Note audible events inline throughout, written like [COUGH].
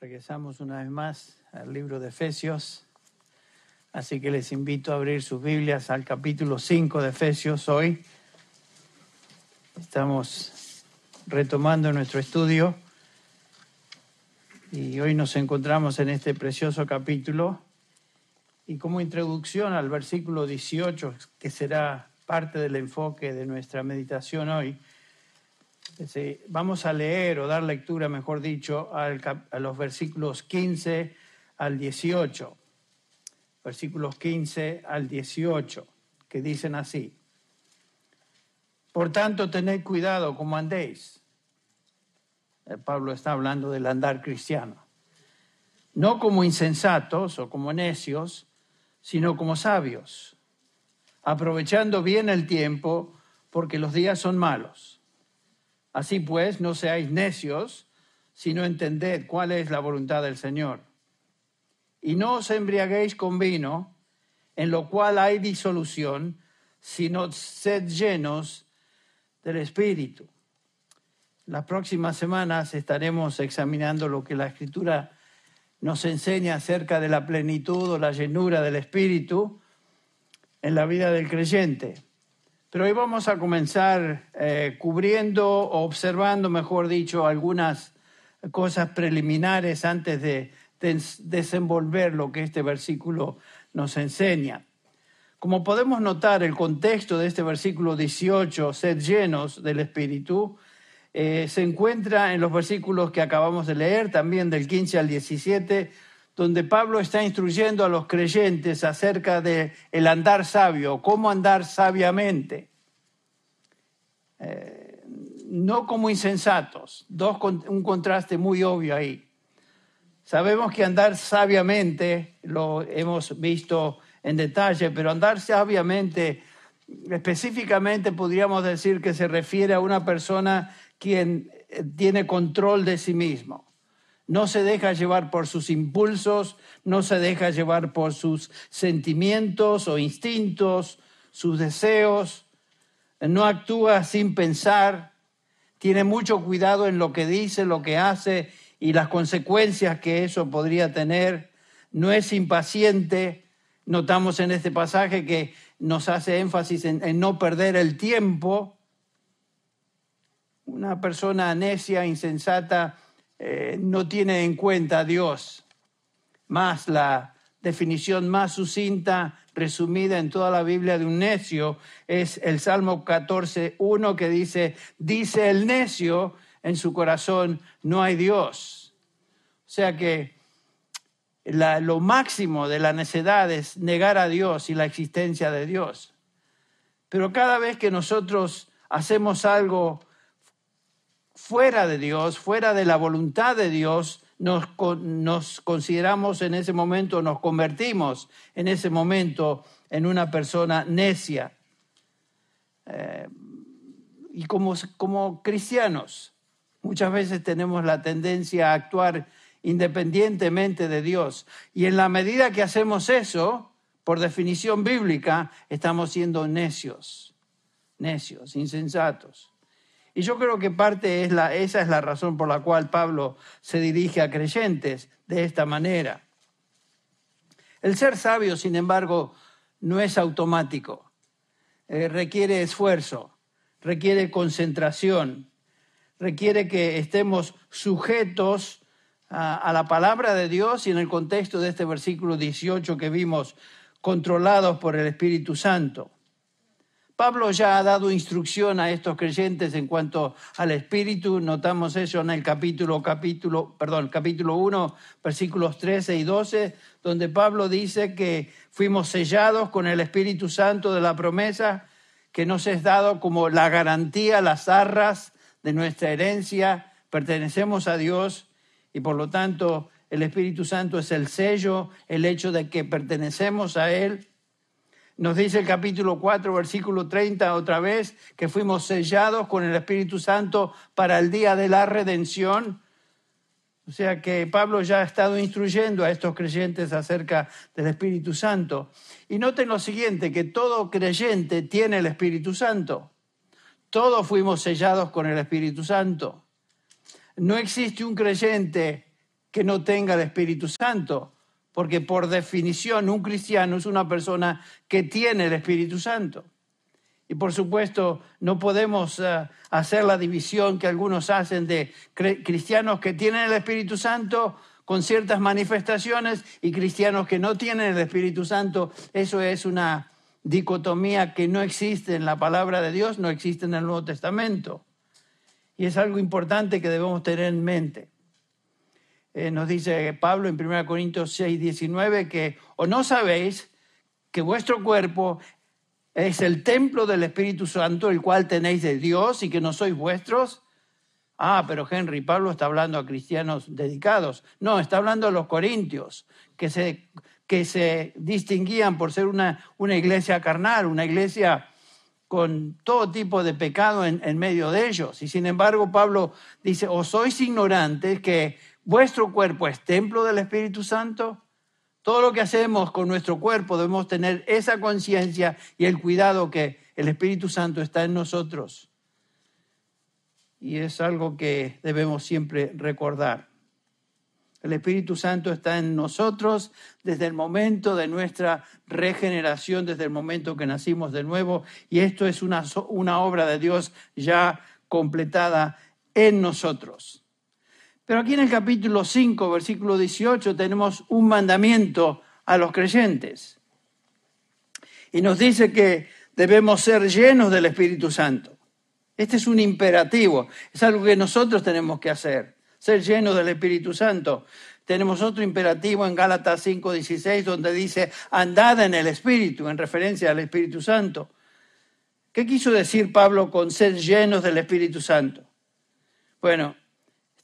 Regresamos una vez más al libro de Efesios, así que les invito a abrir sus Biblias al capítulo 5 de Efesios hoy. Estamos retomando nuestro estudio. Y hoy nos encontramos en este precioso capítulo. Y como introducción al versículo 18, que será parte del enfoque de nuestra meditación hoy, vamos a leer o dar lectura, mejor dicho, a los versículos 15 al 18. Versículos 15 al 18, que dicen así. Por tanto, tened cuidado como andéis. Eh, Pablo está hablando del andar cristiano. No como insensatos o como necios, sino como sabios, aprovechando bien el tiempo, porque los días son malos. Así pues, no seáis necios, sino entended cuál es la voluntad del Señor. Y no os embriaguéis con vino, en lo cual hay disolución, sino sed llenos del Espíritu. Las próximas semanas estaremos examinando lo que la Escritura nos enseña acerca de la plenitud o la llenura del Espíritu en la vida del creyente. Pero hoy vamos a comenzar eh, cubriendo o observando, mejor dicho, algunas cosas preliminares antes de, desenvolver lo que este versículo nos enseña. Como podemos notar, el contexto de este versículo 18, sed llenos del Espíritu, eh, se encuentra en los versículos que acabamos de leer, también del 15 al 17, donde Pablo está instruyendo a los creyentes acerca de el andar sabio, cómo andar sabiamente. Eh, no como insensatos, dos, un contraste muy obvio ahí. Sabemos que andar sabiamente, lo hemos visto en detalle, pero andar sabiamente, específicamente podríamos decir que se refiere a una persona quien tiene control de sí mismo no se deja llevar por sus impulsos, no se deja llevar por sus sentimientos o instintos, sus deseos, no actúa sin pensar, tiene mucho cuidado en lo que dice, lo que hace y las consecuencias que eso podría tener, no es impaciente, notamos en este pasaje que nos hace énfasis en, no perder el tiempo, una persona necia, insensata, eh, no tiene en cuenta a Dios. Más la definición más sucinta, resumida en toda la Biblia de un necio, es el Salmo 14.1 que dice, dice el necio en su corazón, no hay Dios. O sea que lo máximo de la necedad es negar a Dios y la existencia de Dios. Pero cada vez que nosotros hacemos algo fuera de Dios, fuera de la voluntad de Dios, nos, consideramos en ese momento, nos convertimos en ese momento en una persona necia. Eh, y como, como cristianos, muchas veces tenemos la tendencia a actuar independientemente de Dios. Y en la medida que hacemos eso, por definición bíblica, estamos siendo necios, necios, insensatos. Y yo creo que parte es la, esa es la razón por la cual Pablo se dirige a creyentes de esta manera. El ser sabio, sin embargo, no es automático. Eh, requiere esfuerzo, requiere concentración, requiere que estemos sujetos a, a, la palabra de Dios y en el contexto de este versículo 18 que vimos, controlados por el Espíritu Santo. Pablo ya ha dado instrucción a estos creyentes en cuanto al espíritu, notamos eso en el capítulo, capítulo, perdón, capítulo 1, versículos 13 y 12, donde Pablo dice que fuimos sellados con el Espíritu Santo de la promesa que nos es dado como la garantía, las arras de nuestra herencia, pertenecemos a Dios y por lo tanto el Espíritu Santo es el sello, el hecho de que pertenecemos a Él. Nos dice el capítulo 4, versículo 30 otra vez, que fuimos sellados con el Espíritu Santo para el día de la redención. O sea que Pablo ya ha estado instruyendo a estos creyentes acerca del Espíritu Santo. Y noten lo siguiente, que todo creyente tiene el Espíritu Santo. Todos fuimos sellados con el Espíritu Santo. No existe un creyente que no tenga el Espíritu Santo, porque por definición un cristiano es una persona que tiene el Espíritu Santo. Y por supuesto no podemos eh, hacer la división que algunos hacen de cristianos que tienen el Espíritu Santo con ciertas manifestaciones y cristianos que no tienen el Espíritu Santo. Eso es una dicotomía que no existe en la palabra de Dios, no existe en el Nuevo Testamento. Y es algo importante que debemos tener en mente. Eh, nos dice Pablo en 1 Corintios 6, 19 que o no sabéis que vuestro cuerpo es el templo del Espíritu Santo, el cual tenéis de Dios y que no sois vuestros. Ah, pero Henry, Pablo está hablando a cristianos dedicados. No, está hablando a los corintios, que se, que se distinguían por ser una, una iglesia carnal, una iglesia con todo tipo de pecado en, en, medio de ellos. Y sin embargo, Pablo dice, o sois ignorantes que vuestro cuerpo es templo del Espíritu Santo. Todo lo que hacemos con nuestro cuerpo debemos tener esa conciencia y el cuidado que el Espíritu Santo está en nosotros. Y es algo que debemos siempre recordar. El Espíritu Santo está en nosotros desde el momento de nuestra regeneración, desde el momento que nacimos de nuevo, y esto es una, una obra de Dios ya completada en nosotros. Pero aquí en el capítulo 5, versículo 18, tenemos un mandamiento a los creyentes. Y nos dice que debemos ser llenos del Espíritu Santo. Este es un imperativo, es algo que nosotros tenemos que hacer, ser llenos del Espíritu Santo. Tenemos otro imperativo en Gálatas 5:16 donde dice, andad en el Espíritu, en referencia al Espíritu Santo. ¿Qué quiso decir Pablo con ser llenos del Espíritu Santo? Bueno,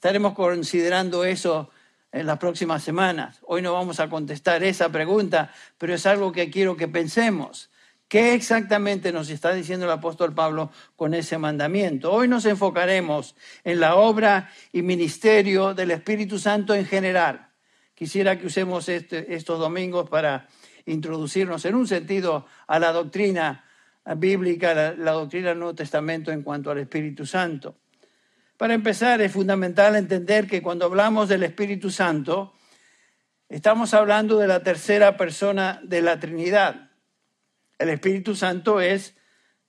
estaremos considerando eso en las próximas semanas. Hoy no vamos a contestar esa pregunta, pero es algo que quiero que pensemos. ¿Qué exactamente nos está diciendo el apóstol Pablo con ese mandamiento? Hoy nos enfocaremos en la obra y ministerio del Espíritu Santo en general. Quisiera que usemos este, estos domingos para introducirnos en un sentido a la doctrina bíblica, la, la doctrina del Nuevo Testamento en cuanto al Espíritu Santo. Para empezar, es fundamental entender que cuando hablamos del Espíritu Santo, estamos hablando de la tercera persona de la Trinidad. El Espíritu Santo es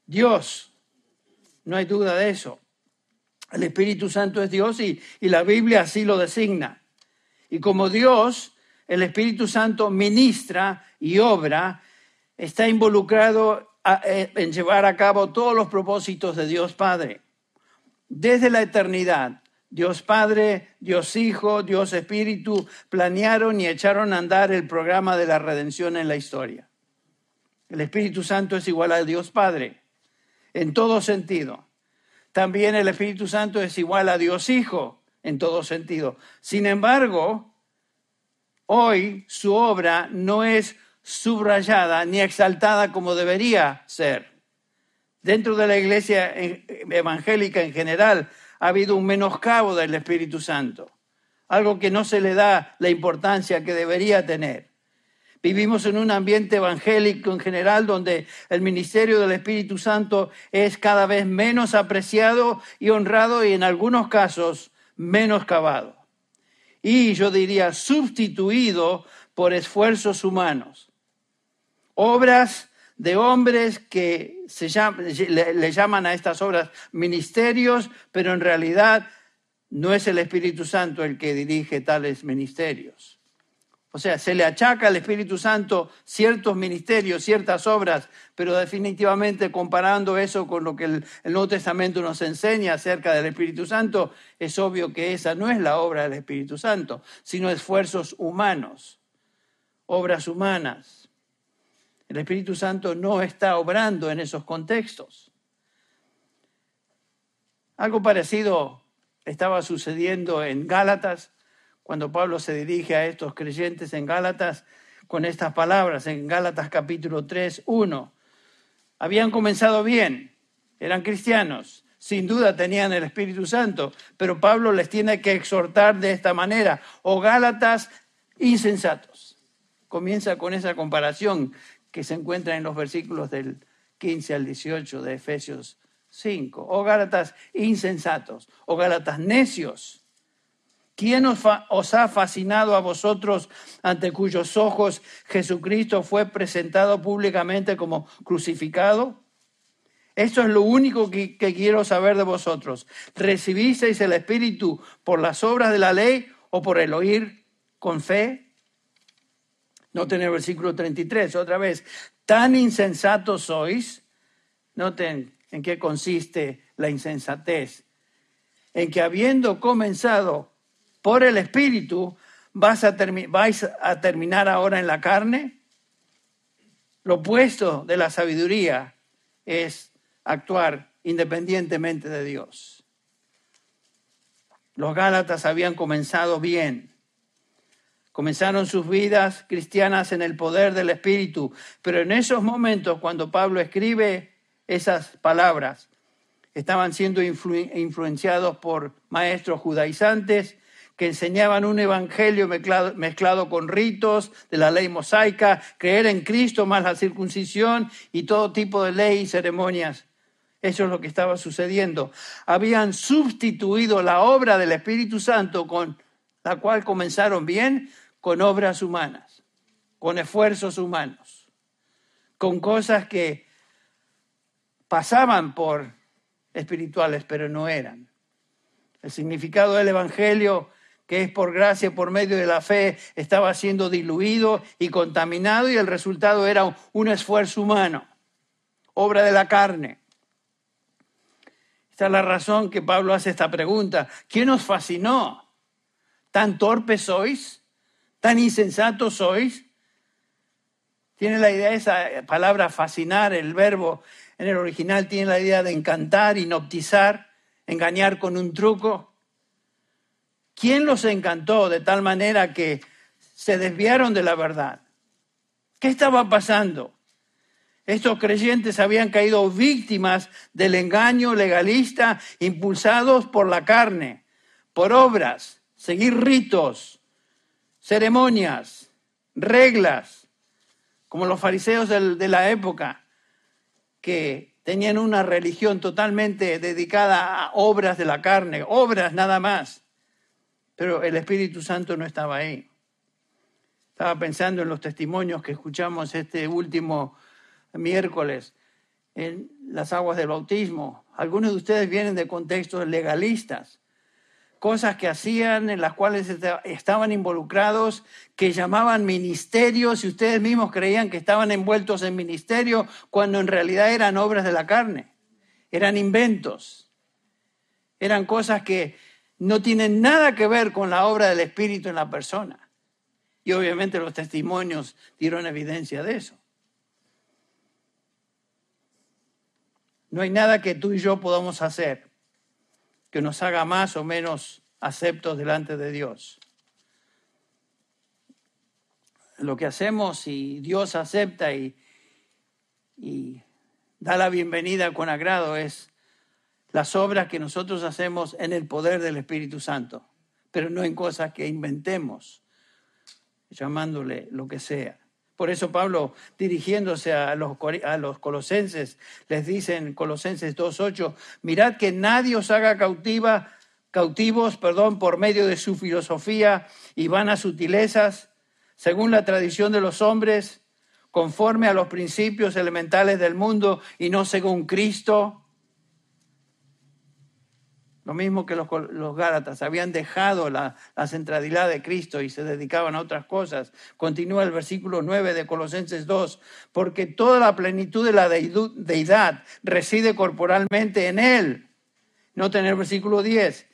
Dios. No hay duda de eso. El Espíritu Santo es Dios y, la Biblia así lo designa. Y como Dios, el Espíritu Santo ministra y obra, está involucrado eh, en llevar a cabo todos los propósitos de Dios Padre. Desde la eternidad, Dios Padre, Dios Hijo, Dios Espíritu planearon y echaron a andar el programa de la redención en la historia. El Espíritu Santo es igual al Dios Padre, en todo sentido. También el Espíritu Santo es igual a Dios Hijo, en todo sentido. Sin embargo, hoy su obra no es subrayada ni exaltada como debería ser. Dentro de la iglesia evangélica en general ha habido un menoscabo del Espíritu Santo, algo que no se le da la importancia que debería tener. Vivimos en un ambiente evangélico en general donde el ministerio del Espíritu Santo es cada vez menos apreciado y honrado y en algunos casos menos cavado. Y yo diría sustituido por esfuerzos humanos. Obras de hombres que se le, le llaman a estas obras ministerios, pero en realidad no es el Espíritu Santo el que dirige tales ministerios. O sea, se le achaca al Espíritu Santo ciertos ministerios, ciertas obras, pero definitivamente comparando eso con lo que el, Nuevo Testamento nos enseña acerca del Espíritu Santo, es obvio que esa no es la obra del Espíritu Santo, sino esfuerzos humanos, obras humanas. El Espíritu Santo no está obrando en esos contextos. Algo parecido estaba sucediendo en Gálatas cuando Pablo se dirige a estos creyentes en Gálatas con estas palabras, en Gálatas capítulo 3, 1. Habían comenzado bien, eran cristianos, sin duda tenían el Espíritu Santo, pero Pablo les tiene que exhortar de esta manera, o Gálatas insensatos. Comienza con esa comparación que se encuentra en los versículos del 15 al 18 de Efesios 5. O Gálatas insensatos, o Gálatas necios ¿Quién os, os, ha fascinado a vosotros ante cuyos ojos Jesucristo fue presentado públicamente como crucificado? Esto es lo único que, que quiero saber de vosotros. ¿Recibisteis el Espíritu por las obras de la ley o por el oír con fe? Noten el versículo 33, otra vez. Tan insensatos sois. Noten en qué consiste la insensatez. En que habiendo comenzado por el Espíritu, vas a vais a terminar ahora en la carne. Lo opuesto de la sabiduría es actuar independientemente de Dios. Los Gálatas habían comenzado bien. Comenzaron sus vidas cristianas en el poder del Espíritu, pero en esos momentos cuando Pablo escribe esas palabras, estaban siendo influenciados por maestros judaizantes que enseñaban un evangelio mezclado, mezclado, con ritos de la ley mosaica, creer en Cristo más la circuncisión y todo tipo de ley y ceremonias. Eso es lo que estaba sucediendo. Habían sustituido la obra del Espíritu Santo con la cual comenzaron bien con obras humanas, con esfuerzos humanos, con cosas que pasaban por espirituales, pero no eran. El significado del Evangelio, que es por gracia, por medio de la fe, estaba siendo diluido y contaminado y el resultado era un esfuerzo humano, obra de la carne. Esta es la razón que Pablo hace esta pregunta. ¿Quién os fascinó? ¿Tan torpes sois? ¿Tan insensatos sois? Tiene la idea, esa palabra fascinar, el verbo en el original tiene la idea de encantar, hipnotizar, engañar con un truco. ¿Quién los encantó de tal manera que se desviaron de la verdad? ¿Qué estaba pasando? Estos creyentes habían caído víctimas del engaño legalista impulsados por la carne, por obras, seguir ritos, ceremonias, reglas, como los fariseos de la época, que tenían una religión totalmente dedicada a obras de la carne, obras nada más. Pero el Espíritu Santo no estaba ahí. Estaba pensando en los testimonios que escuchamos este último miércoles en las aguas del bautismo. Algunos de ustedes vienen de contextos legalistas, cosas que hacían, en las cuales estaban involucrados, que llamaban ministerios y ustedes mismos creían que estaban envueltos en ministerio cuando en realidad eran obras de la carne, eran inventos, eran cosas que no tienen nada que ver con la obra del Espíritu en la persona. Y obviamente los testimonios dieron evidencia de eso. No hay nada que tú y yo podamos hacer que nos haga más o menos aceptos delante de Dios. Lo que hacemos y Dios acepta y, y da la bienvenida con agrado es las obras que nosotros hacemos en el poder del Espíritu Santo, pero no en cosas que inventemos, llamándole lo que sea. Por eso Pablo, dirigiéndose a los, a los colosenses, les dice en Colosenses 2.8, mirad que nadie os haga cautiva, cautivos perdón, por medio de su filosofía y vanas sutilezas, según la tradición de los hombres, conforme a los principios elementales del mundo y no según Cristo lo mismo que los, Gálatas, habían dejado la, la, centralidad de Cristo y se dedicaban a otras cosas. Continúa el versículo 9 de Colosenses 2, porque toda la plenitud de la deidad reside corporalmente en Él. No tener versículo 10.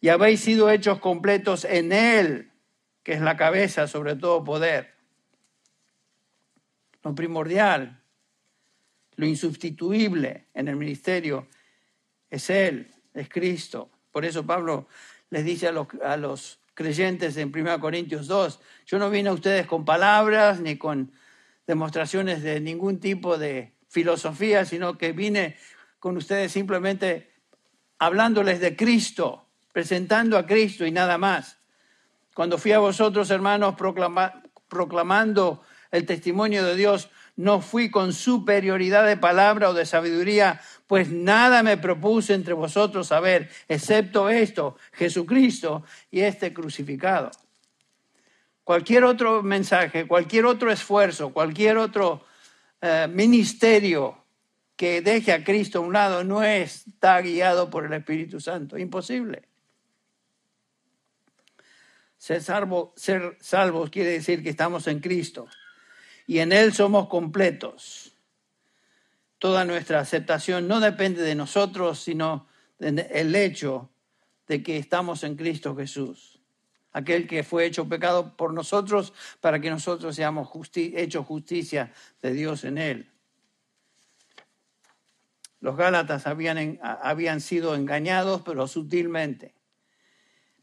Y habéis sido hechos completos en Él, que es la cabeza sobre todo poder. Lo primordial, lo insustituible en el ministerio es Él es Cristo. Por eso Pablo les dice a los, a los creyentes en 1 Corintios 2, yo no vine a ustedes con palabras ni con demostraciones de ningún tipo de filosofía, sino que vine con ustedes simplemente hablándoles de Cristo, presentando a Cristo y nada más. Cuando fui a vosotros, hermanos, proclamando el testimonio de Dios, no fui con superioridad de palabra o de sabiduría, Pues nada me propuse entre vosotros saber, excepto esto, Jesucristo y este crucificado. Cualquier otro mensaje, cualquier otro esfuerzo, cualquier otro eh, ministerio que deje a Cristo a un lado no está guiado por el Espíritu Santo. Imposible. Ser, salvo, ser salvos quiere decir que estamos en Cristo y en Él somos completos. Toda nuestra aceptación no depende de nosotros, sino del hecho de que estamos en Cristo Jesús, aquel que fue hecho pecado por nosotros para que nosotros seamos hechos justicia de Dios en Él. Los Gálatas habían, habían sido engañados, pero sutilmente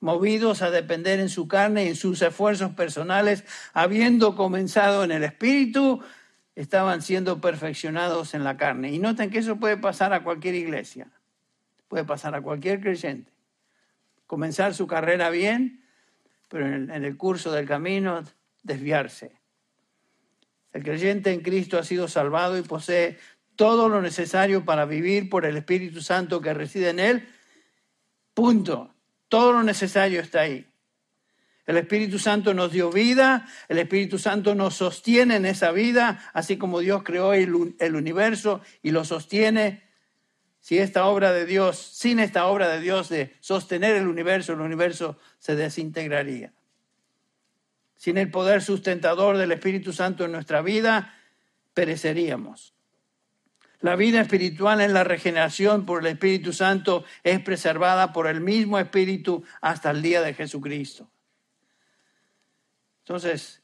movidos a depender en su carne y en sus esfuerzos personales, habiendo comenzado en el espíritu, estaban siendo perfeccionados en la carne. Y noten que eso puede pasar a cualquier iglesia, puede pasar a cualquier creyente. Comenzar su carrera bien, pero en el, curso del camino desviarse. El creyente en Cristo ha sido salvado y posee todo lo necesario para vivir por el Espíritu Santo que reside en él. Punto. Todo lo necesario está ahí. El Espíritu Santo nos dio vida, el Espíritu Santo nos sostiene en esa vida, así como Dios creó el, universo y lo sostiene. Si esta obra de Dios, sin esta obra de Dios de sostener el universo, el universo se desintegraría. Sin el poder sustentador del Espíritu Santo en nuestra vida, pereceríamos. La vida espiritual en la regeneración por el Espíritu Santo es preservada por el mismo Espíritu hasta el día de Jesucristo. Entonces,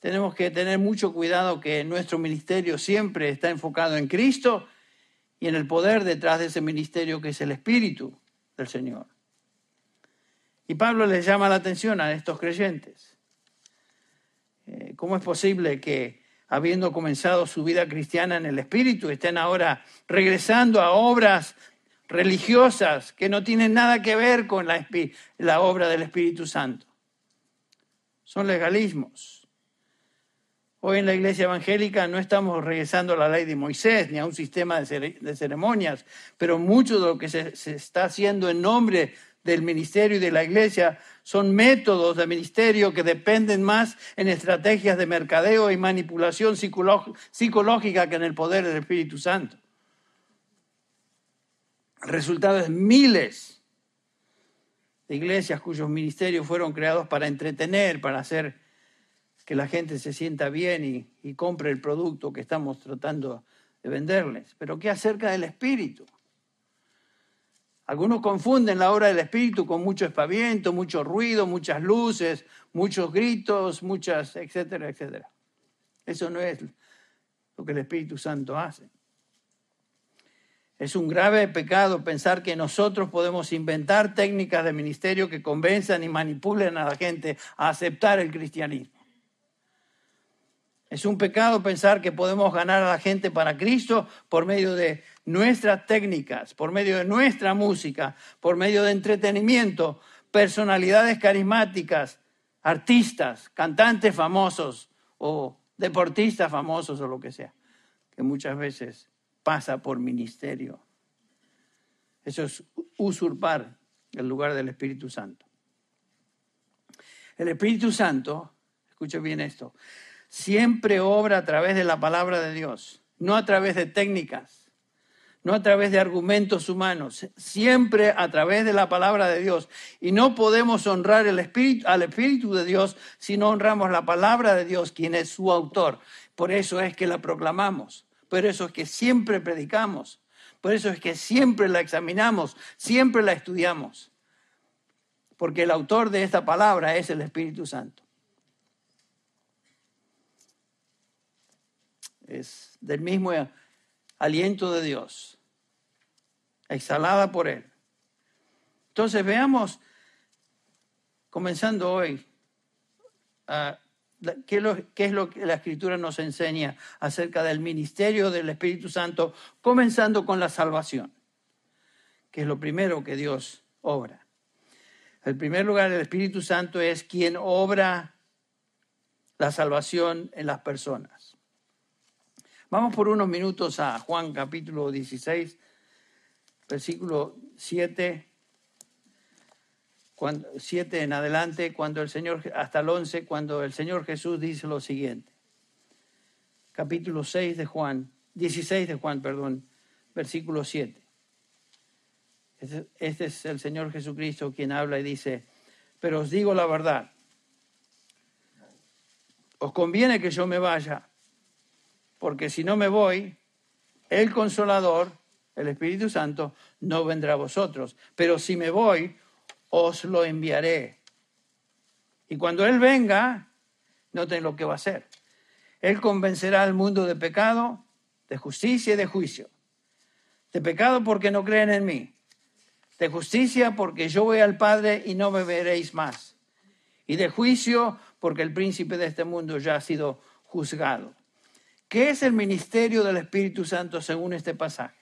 tenemos que tener mucho cuidado que nuestro ministerio siempre está enfocado en Cristo y en el poder detrás de ese ministerio que es el Espíritu del Señor. Y Pablo les llama la atención a estos creyentes. Eh, ¿Cómo es posible que habiendo comenzado su vida cristiana en el Espíritu, estén ahora regresando a obras religiosas que no tienen nada que ver con la, la obra del Espíritu Santo. Son legalismos. Hoy en la iglesia evangélica no estamos regresando a la ley de Moisés ni a un sistema de ceremonias, pero mucho de lo que se, se está haciendo en nombre del ministerio y de la iglesia son métodos de ministerio que dependen más en estrategias de mercadeo y manipulación psicológica que en el poder del Espíritu Santo. El resultado es miles de iglesias cuyos ministerios fueron creados para entretener, para hacer que la gente se sienta bien y, compre el producto que estamos tratando de venderles. Pero ¿qué acerca del Espíritu? Algunos confunden la obra del Espíritu con mucho espaviento, mucho ruido, muchas luces, muchos gritos, muchas, etcétera, etcétera. Eso no es lo que el Espíritu Santo hace. Es un grave pecado pensar que nosotros podemos inventar técnicas de ministerio que convenzan y manipulen a la gente a aceptar el cristianismo. Es un pecado pensar que podemos ganar a la gente para Cristo por medio de nuestras técnicas, por medio de nuestra música, por medio de entretenimiento, personalidades carismáticas, artistas, cantantes famosos o deportistas famosos o lo que sea, que muchas veces pasa por ministerio. Eso es usurpar el lugar del Espíritu Santo. El Espíritu Santo, escuche bien esto, siempre obra a través de la palabra de Dios, no a través de técnicas, no a través de argumentos humanos, siempre a través de la palabra de Dios. Y no podemos honrar el espíritu, al Espíritu de Dios si no honramos la palabra de Dios, quien es su autor. Por eso es que la proclamamos, por eso es que siempre predicamos, por eso es que siempre la examinamos, siempre la estudiamos, porque el autor de esta palabra es el Espíritu Santo. es del mismo aliento de Dios, exhalada por Él. Entonces veamos, comenzando hoy, ¿qué, es lo que la Escritura nos enseña acerca del ministerio del Espíritu Santo, comenzando con la salvación, que es lo primero que Dios obra. El primer lugar, el Espíritu Santo es quien obra la salvación en las personas. Vamos por unos minutos a Juan capítulo 16, versículo 7, 7 en adelante, cuando el Señor, hasta el 11, cuando el Señor Jesús dice lo siguiente. Capítulo 6 de Juan, 16 de Juan, perdón, versículo 7. Este, este es el Señor Jesucristo quien habla y dice, pero os digo la verdad, os conviene que yo me vaya, porque si no me voy, el consolador, el Espíritu Santo, no vendrá a vosotros. Pero si me voy, os lo enviaré. Y cuando Él venga, noten lo que va a hacer. Él convencerá al mundo de pecado, de justicia y de juicio. De pecado porque no creen en mí. De justicia porque yo voy al Padre y no me veréis más. Y de juicio porque el príncipe de este mundo ya ha sido juzgado. ¿Qué es el ministerio del Espíritu Santo según este pasaje?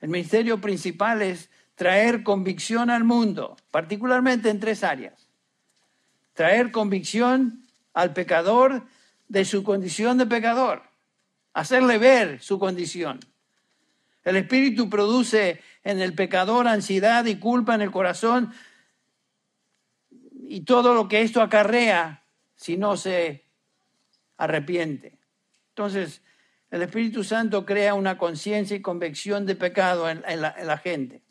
El ministerio principal es traer convicción al mundo, particularmente en tres áreas. Traer convicción al pecador de su condición de pecador, hacerle ver su condición. El Espíritu produce en el pecador ansiedad y culpa en el corazón y todo lo que esto acarrea si no se arrepiente. Entonces, el Espíritu Santo crea una conciencia y convicción de pecado en, la, gente.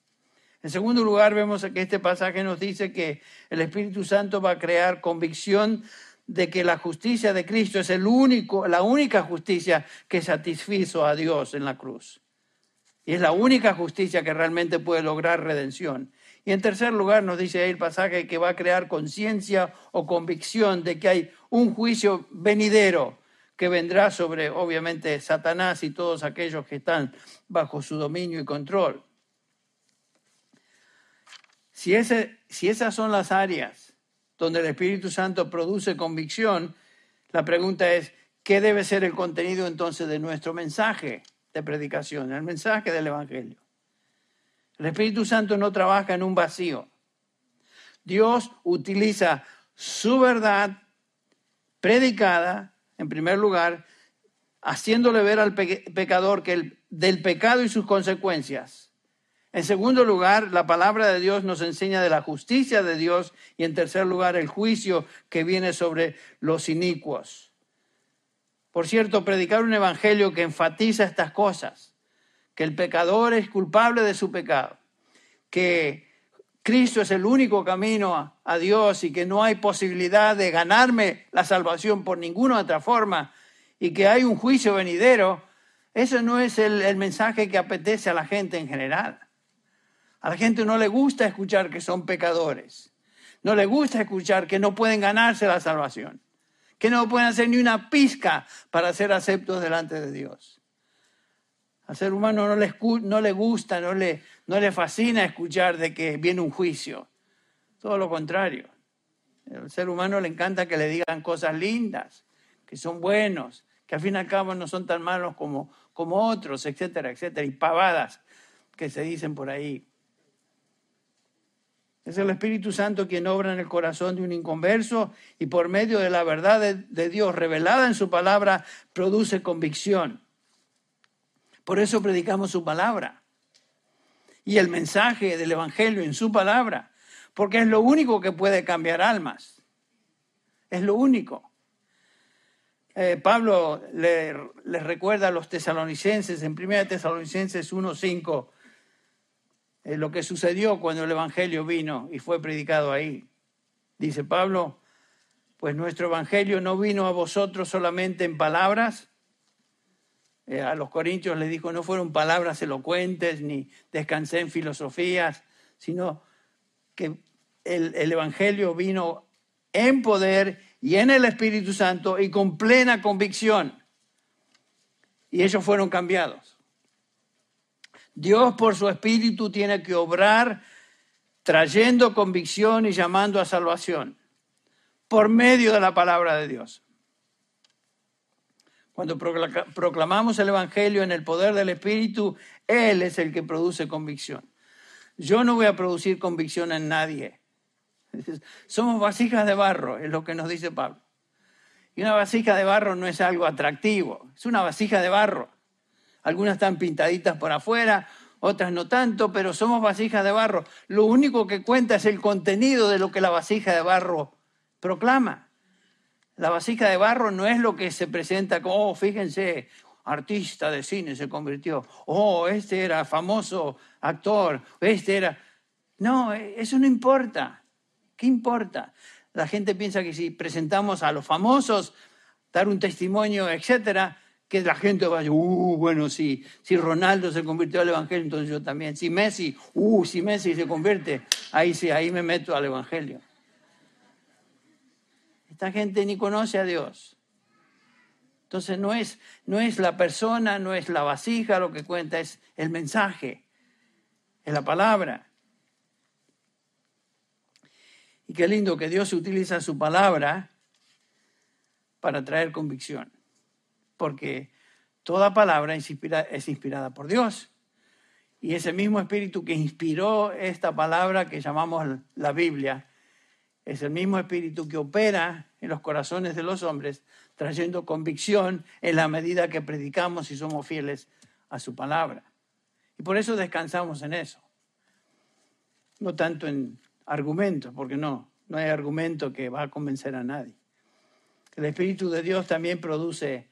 En segundo lugar, vemos que este pasaje nos dice que el Espíritu Santo va a crear convicción de que la justicia de Cristo es el único, la única justicia que satisfizo a Dios en la cruz. Y es la única justicia que realmente puede lograr redención. Y en tercer lugar nos dice ahí el pasaje que va a crear conciencia o convicción de que hay un juicio venidero que vendrá sobre, obviamente, Satanás y todos aquellos que están bajo su dominio y control. Si, esas son las áreas donde el Espíritu Santo produce convicción, la pregunta es, ¿qué debe ser el contenido entonces de nuestro mensaje de predicación, el mensaje del Evangelio? El Espíritu Santo no trabaja en un vacío. Dios utiliza su verdad predicada en primer lugar, haciéndole ver al pecador que el, del pecado y sus consecuencias. En segundo lugar, la palabra de Dios nos enseña de la justicia de Dios y en tercer lugar, el juicio que viene sobre los inicuos. Por cierto, predicar un evangelio que enfatiza estas cosas, que el pecador es culpable de su pecado, que Cristo es el único camino a Dios y que no hay posibilidad de ganarme la salvación por ninguna otra forma y que hay un juicio venidero, eso no es el, mensaje que apetece a la gente en general. A la gente no le gusta escuchar que son pecadores. No le gusta escuchar que no pueden ganarse la salvación. Que no pueden hacer ni una pizca para ser aceptos delante de Dios. Al ser humano no le, no le gusta, no le, no le fascina escuchar de que viene un juicio. Todo lo contrario. Al ser humano le encanta que le digan cosas lindas, que son buenos, que al fin y al cabo no son tan malos como, como otros, etcétera, etcétera, y pavadas que se dicen por ahí. Es el Espíritu Santo quien obra en el corazón de un inconverso y por medio de la verdad de Dios revelada en su palabra produce convicción. Por eso predicamos su palabra y el mensaje del Evangelio en su palabra, porque es lo único que puede cambiar almas. Es lo único. Eh, Pablo les le recuerda a los tesalonicenses en 1 Tesalonicenses 1.5 eh, lo que sucedió cuando el Evangelio vino y fue predicado ahí. Dice Pablo, pues nuestro Evangelio no vino a vosotros solamente en palabras, eh, a los corintios les dijo, no fueron palabras elocuentes ni descansé en filosofías, sino que el, el Evangelio vino en poder y en el Espíritu Santo y con plena convicción. Y ellos fueron cambiados. Dios por su Espíritu tiene que obrar trayendo convicción y llamando a salvación por medio de la palabra de Dios. Cuando proclamamos el Evangelio en el poder del Espíritu, Él es el que produce convicción. Yo no voy a producir convicción en nadie. [LAUGHS] Somos vasijas de barro, es lo que nos dice Pablo. Y una vasija de barro no es algo atractivo, es una vasija de barro. Algunas están pintaditas por afuera, otras no tanto, pero somos vasijas de barro. Lo único que cuenta es el contenido de lo que la vasija de barro proclama. La vasija de barro no es lo que se presenta como, oh, fíjense, artista de cine se convirtió, oh, este era famoso actor, este era... No, eso no importa. ¿Qué importa? La gente piensa que si presentamos a los famosos, dar un testimonio, etcétera, que la gente vaya, uh, bueno, si, si Ronaldo se convirtió al Evangelio, entonces yo también. Si Messi, uh, si Messi se convierte, ahí sí, ahí me meto al Evangelio. Esta gente ni conoce a Dios. Entonces no es, no es la persona, no es la vasija lo que cuenta, es el mensaje, es la palabra. Y qué lindo que Dios utiliza su palabra para traer convicción porque toda palabra es inspirada, por Dios. Y ese mismo espíritu que inspiró esta palabra que llamamos la Biblia, es el mismo espíritu que opera en los corazones de los hombres, trayendo convicción en la medida que predicamos y somos fieles a su palabra. Y por eso descansamos en eso. No tanto en argumentos, porque no, no hay argumento que va a convencer a nadie. El Espíritu de Dios también produce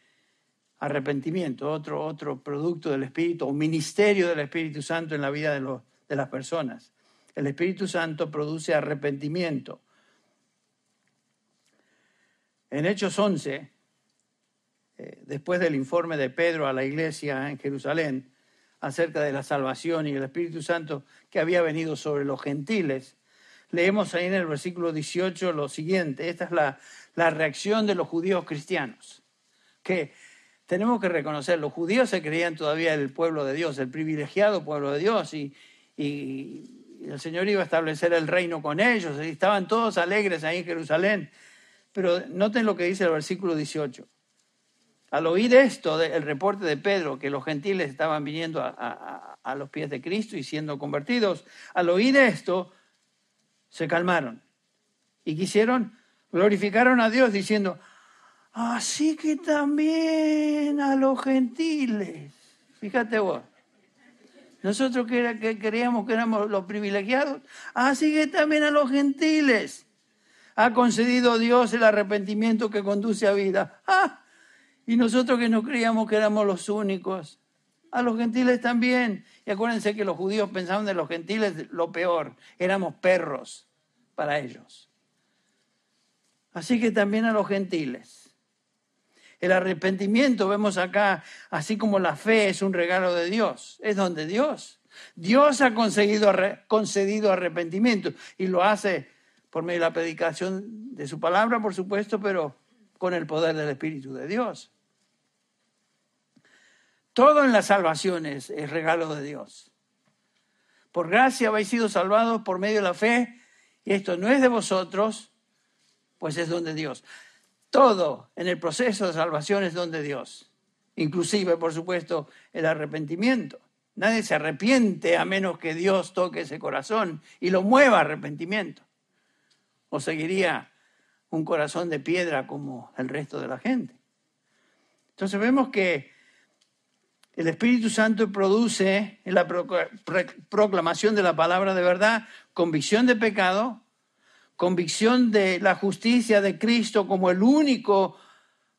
arrepentimiento, otro, otro producto del Espíritu, un ministerio del Espíritu Santo en la vida de, de las personas. El Espíritu Santo produce arrepentimiento. En Hechos 11, eh, después del informe de Pedro a la iglesia en Jerusalén acerca de la salvación y el Espíritu Santo que había venido sobre los gentiles, leemos ahí en el versículo 18 lo siguiente, esta es la, la reacción de los judíos cristianos, que tenemos que reconocer, los judíos se creían todavía el pueblo de Dios, el privilegiado pueblo de Dios, y, el Señor iba a establecer el reino con ellos, y estaban todos alegres ahí en Jerusalén. Pero noten lo que dice el versículo 18. Al oír esto, el reporte de Pedro, que los gentiles estaban viniendo a, a los pies de Cristo y siendo convertidos, al oír esto, se calmaron y quisieron, glorificaron a Dios diciendo, Así que también a los gentiles. Fíjate vos. Nosotros que, que creíamos que éramos los privilegiados. Así que también a los gentiles. Ha concedido Dios el arrepentimiento que conduce a vida. ¡Ah! Y nosotros que no creíamos que éramos los únicos. A los gentiles también. Y acuérdense que los judíos pensaban de los gentiles lo peor. Éramos perros para ellos. Así que también a los gentiles. El arrepentimiento, vemos acá, así como la fe es un regalo de Dios, es donde Dios. Dios ha concedido, arrepentimiento y lo hace por medio de la predicación de su palabra, por supuesto, pero con el poder del Espíritu de Dios. Todo en la salvación es, es regalo de Dios. Por gracia habéis sido salvados por medio de la fe, y esto no es de vosotros, pues es don de Dios. Todo en el proceso de salvación es donde Dios. Inclusive, por supuesto, el arrepentimiento. Nadie se arrepiente a menos que Dios toque ese corazón y lo mueva a arrepentimiento. O seguiría un corazón de piedra como el resto de la gente. Entonces vemos que el Espíritu Santo produce en la proclamación de la palabra de verdad convicción de pecado, convicción de la justicia de Cristo como el único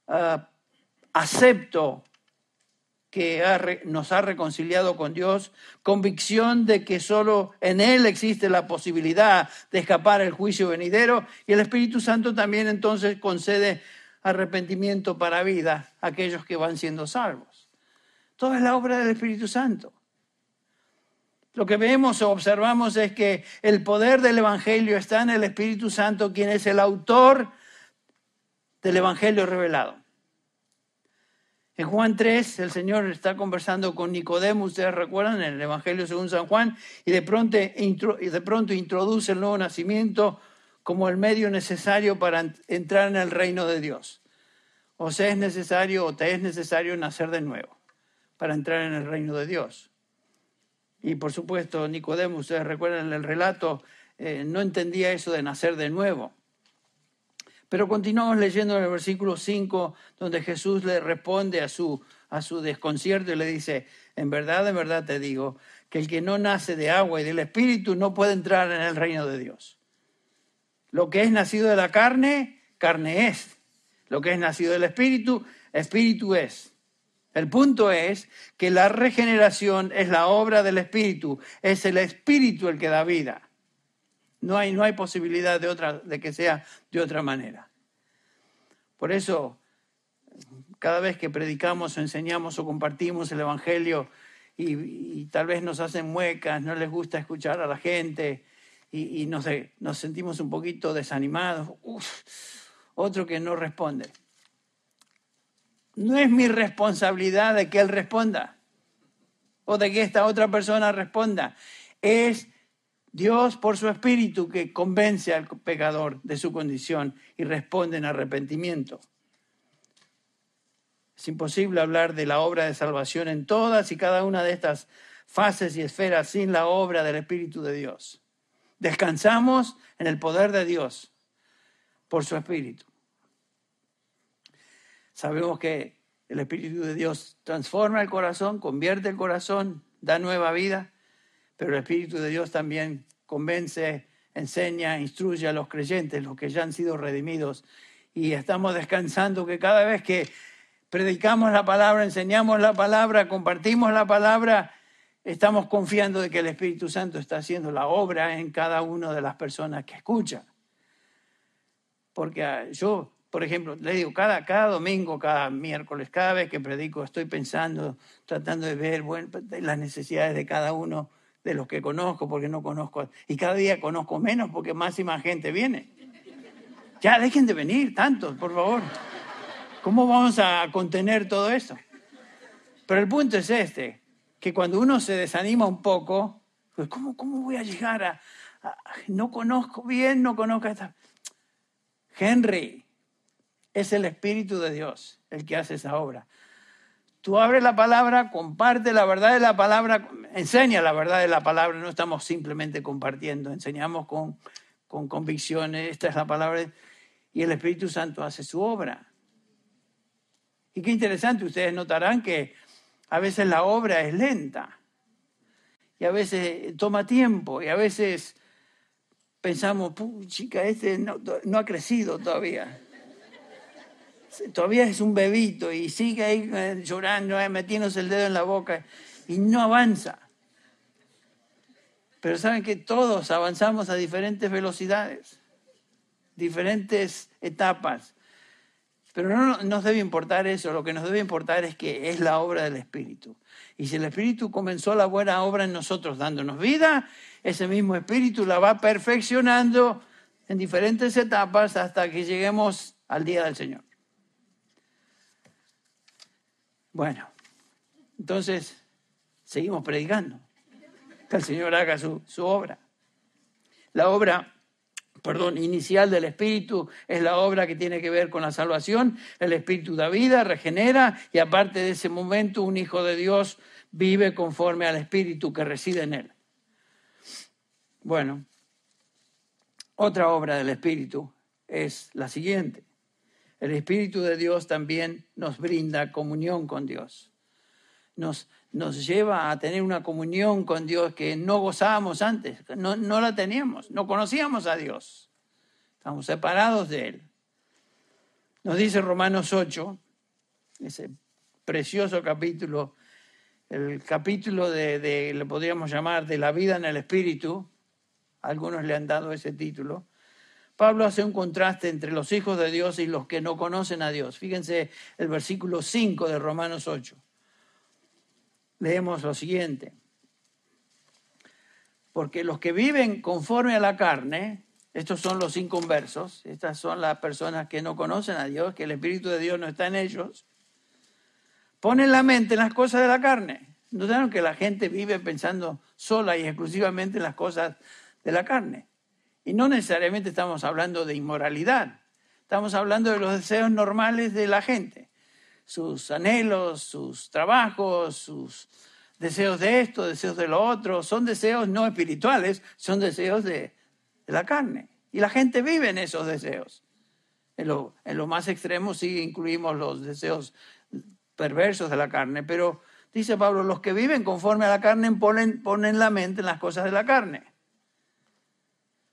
uh, acepto que nos ha reconciliado con Dios, convicción de que solo en Él existe la posibilidad de escapar el juicio venidero y el Espíritu Santo también entonces concede arrepentimiento para vida a aquellos que van siendo salvos. Toda es la obra del Espíritu Santo. Lo que vemos o observamos es que el poder del Evangelio está en el Espíritu Santo, quien es el autor del Evangelio revelado. En Juan 3, el Señor está conversando con Nicodemo, ustedes recuerdan, en el Evangelio según San Juan, y de pronto, de pronto introduce el nuevo nacimiento como el medio necesario para entrar en el reino de Dios. O sea, es necesario o te es necesario nacer de nuevo para entrar en el reino de Dios. Y por supuesto, Nicodemo, ustedes recuerdan el relato, eh, no entendía eso de nacer de nuevo. Pero continuamos leyendo en el versículo 5, donde Jesús le responde a su, a su desconcierto y le dice, en verdad, en verdad te digo, que el que no nace de agua y del Espíritu no puede entrar en el reino de Dios. Lo que es nacido de la carne, carne es. Lo que es nacido del Espíritu, Espíritu es. El punto es que la regeneración es la obra del Espíritu, es el Espíritu el que da vida. No hay, no hay posibilidad de, otra, de que sea de otra manera. Por eso, cada vez que predicamos o enseñamos o compartimos el Evangelio y, tal vez nos hacen muecas, no les gusta escuchar a la gente y, nos, nos, sentimos un poquito desanimados, otro que no responde. No es mi responsabilidad de que él responda o de que esta otra persona responda. Es Dios por su espíritu que convence al pecador de su condición y responde en arrepentimiento. Es imposible hablar de la obra de salvación en todas y cada una de estas fases y esferas sin la obra del Espíritu de Dios. Descansamos en el poder de Dios por su Espíritu. Sabemos que el Espíritu de Dios transforma el corazón, convierte el corazón, da nueva vida, pero el Espíritu de Dios también convence, enseña, instruye a los creyentes, los que ya han sido redimidos. Y estamos descansando que cada vez que predicamos la palabra, enseñamos la palabra, compartimos la palabra, estamos confiando de que el Espíritu Santo está haciendo la obra en cada una de las personas que escuchan. Porque ah, yo, por ejemplo, le digo, cada, cada domingo, cada miércoles, cada vez que predico, estoy pensando, tratando de ver las necesidades de cada uno de los que conozco, porque no conozco, y cada día conozco menos porque más y más gente viene. Ya dejen de venir tantos, por favor. ¿Cómo vamos a contener todo eso? Pero el punto es este, que cuando uno se desanima un poco, pues ¿cómo, cómo voy a llegar a, No conozco bien, no conozco a esta... Henry, es el Espíritu de Dios el que hace esa obra. Tú abres la palabra, comparte la verdad de la palabra, enseña la verdad de la palabra, no estamos simplemente compartiendo, enseñamos con, con convicciones, esta es la palabra, y el Espíritu Santo hace su obra. Y qué interesante, ustedes notarán que a veces la obra es lenta y a veces toma tiempo y a veces pensamos, chica, este no, no, ha crecido todavía. Todavía es un bebito y sigue ahí eh, llorando, eh, metiéndose el dedo en la boca y no avanza. Pero saben que todos avanzamos a diferentes velocidades, diferentes etapas. Pero no nos debe importar eso, lo que nos debe importar es que es la obra del Espíritu. Y si el Espíritu comenzó la buena obra en nosotros dándonos vida, ese mismo Espíritu la va perfeccionando en diferentes etapas hasta que lleguemos al día del Señor. Bueno, entonces seguimos predicando. Que el Señor haga su, su obra. La obra perdón, inicial del Espíritu es la obra que tiene que ver con la salvación. El Espíritu da vida, regenera y aparte de ese momento un hijo de Dios vive conforme al Espíritu que reside en él. Bueno, otra obra del Espíritu es la siguiente. El Espíritu de Dios también nos brinda comunión con Dios. Nos, nos lleva a tener una comunión con Dios que no gozábamos antes, no, no la teníamos, no conocíamos a Dios, estamos separados de Él. Nos dice Romanos 8, ese precioso capítulo, el capítulo de, de, le podríamos llamar, de la vida en el Espíritu, algunos le han dado ese título. Pablo hace un contraste entre los hijos de Dios y los que no conocen a Dios. Fíjense el versículo 5 de Romanos 8 leemos lo siguiente. Porque los que viven conforme a la carne, estos son los inconversos, estas son las personas que no conocen a Dios, que el Espíritu de Dios no está en ellos, ponen la mente en las cosas de la carne. Notaron que la gente vive pensando sola y exclusivamente en las cosas de la carne. Y no necesariamente estamos hablando de inmoralidad, estamos hablando de los deseos normales de la gente sus anhelos, sus trabajos, sus deseos de esto, deseos de lo otro, son deseos no espirituales, son deseos de, la carne. Y la gente vive en esos deseos. En lo, más extremo sí incluimos los deseos perversos de la carne, pero dice Pablo, los que viven conforme a la carne ponen la mente en las cosas de la carne.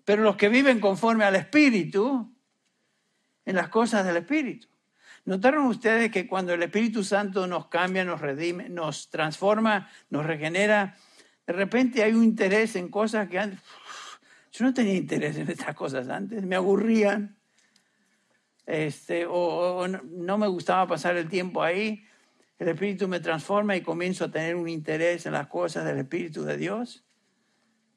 Pero los que viven conforme al Espíritu, en las cosas del Espíritu. ¿Notaron ustedes que cuando el Espíritu Santo nos cambia, nos redime, nos transforma, nos regenera, de repente hay un interés en cosas que antes... Yo no tenía interés en estas cosas antes, me aburrían, este, o, no me gustaba pasar el tiempo ahí. El Espíritu me transforma y comienzo a tener un interés en las cosas del Espíritu de Dios.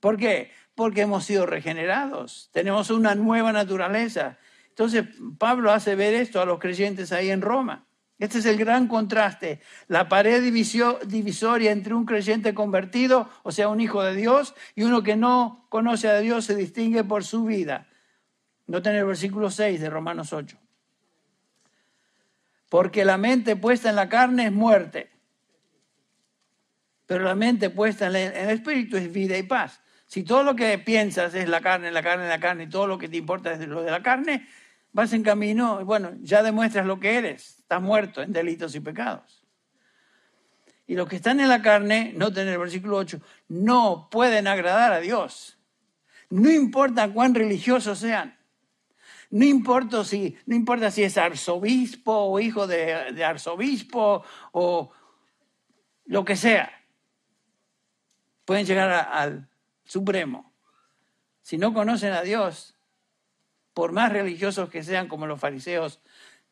¿Por qué? Porque hemos sido regenerados, tenemos una nueva naturaleza. Entonces Pablo hace ver esto a los creyentes ahí en Roma. Este es el gran contraste, la pared divisoria entre un creyente convertido, o sea, un hijo de Dios, y uno que no conoce a Dios se distingue por su vida. Noten el versículo 6 de Romanos 8. Porque la mente puesta en la carne es muerte, pero la mente puesta en el espíritu es vida y paz. Si todo lo que piensas es la carne, la carne, la carne, y todo lo que te importa es lo de la carne, vas en camino, bueno, ya demuestras lo que eres, estás muerto en delitos y pecados. Y los que están en la carne, noten el versículo 8, no pueden agradar a Dios. No importa cuán religiosos sean. No importa si, no importa si es arzobispo o hijo de, arzobispo o lo que sea. Pueden llegar al Supremo. Si no conocen a Dios, por más religiosos que sean como los fariseos,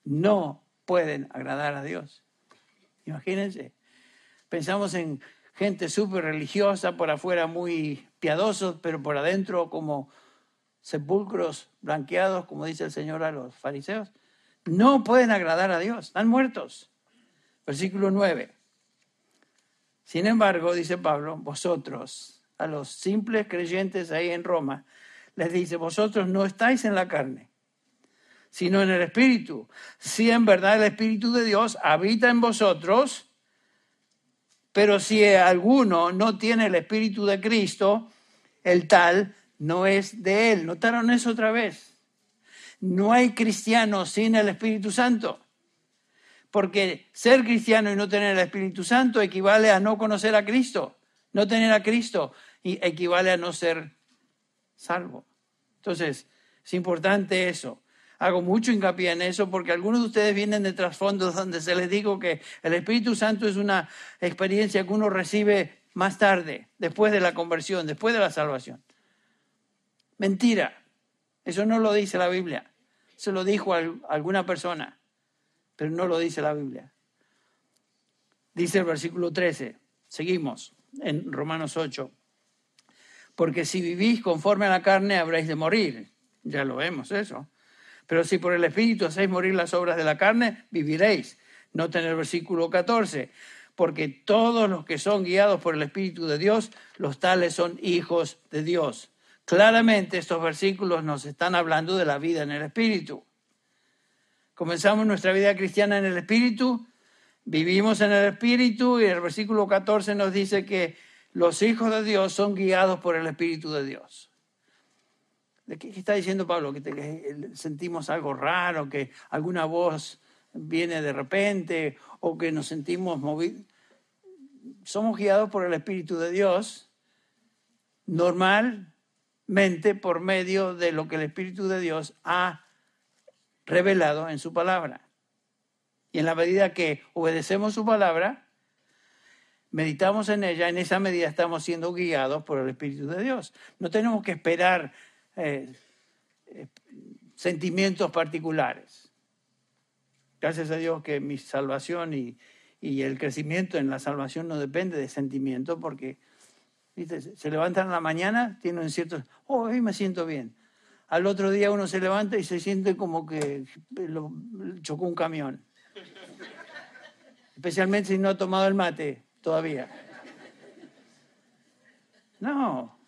no pueden agradar a Dios. Imagínense, pensamos en gente súper religiosa, por afuera muy piadosos, pero por adentro como sepulcros blanqueados, como dice el Señor a los fariseos. No pueden agradar a Dios, están muertos. Versículo 9. Sin embargo, dice Pablo, vosotros, a los simples creyentes ahí en Roma, les dice, vosotros no estáis en la carne, sino en el Espíritu. Si en verdad el Espíritu de Dios habita en vosotros, pero si alguno no tiene el Espíritu de Cristo, el tal no es de él. ¿Notaron eso otra vez? No hay cristiano sin el Espíritu Santo. Porque ser cristiano y no tener el Espíritu Santo equivale a no conocer a Cristo. No tener a Cristo equivale a no ser salvo. Entonces, es importante eso. Hago mucho hincapié en eso porque algunos de ustedes vienen de trasfondos [LAUGHS] donde se les digo que el Espíritu Santo es una experiencia que uno recibe más tarde, después de la conversión, después de la salvación. Mentira. Eso no lo dice la Biblia. Se lo dijo a alguna persona, pero no lo dice la Biblia. Dice el versículo 13. Seguimos en Romanos 8 porque si vivís conforme a la carne habréis de morir. Ya lo vemos eso. Pero si por el Espíritu hacéis morir las obras de la carne, viviréis. Noten el versículo 14. Porque todos los que son guiados por el Espíritu de Dios, los tales son hijos de Dios. Claramente estos versículos nos están hablando de la vida en el Espíritu. Comenzamos nuestra vida cristiana en el Espíritu, vivimos en el Espíritu y el versículo 14 nos dice que los hijos de Dios son guiados por el Espíritu de Dios. ¿De qué está diciendo Pablo? Que, sentimos algo raro, que alguna voz viene de repente o que nos sentimos movidos. Somos guiados por el Espíritu de Dios normalmente por medio de lo que el Espíritu de Dios ha revelado en su palabra. Y en la medida que obedecemos su palabra, meditamos en ella, en esa medida estamos siendo guiados por el Espíritu de Dios. No tenemos que esperar eh, eh, sentimientos particulares. Gracias a Dios que mi salvación y, el crecimiento en la salvación no depende de sentimientos, porque se levantan en la mañana, tienen ciertos, oh, hoy me siento bien. Al otro día uno se levanta y se siente como que chocó un camión. Especialmente si no ha tomado el mate todavía. No,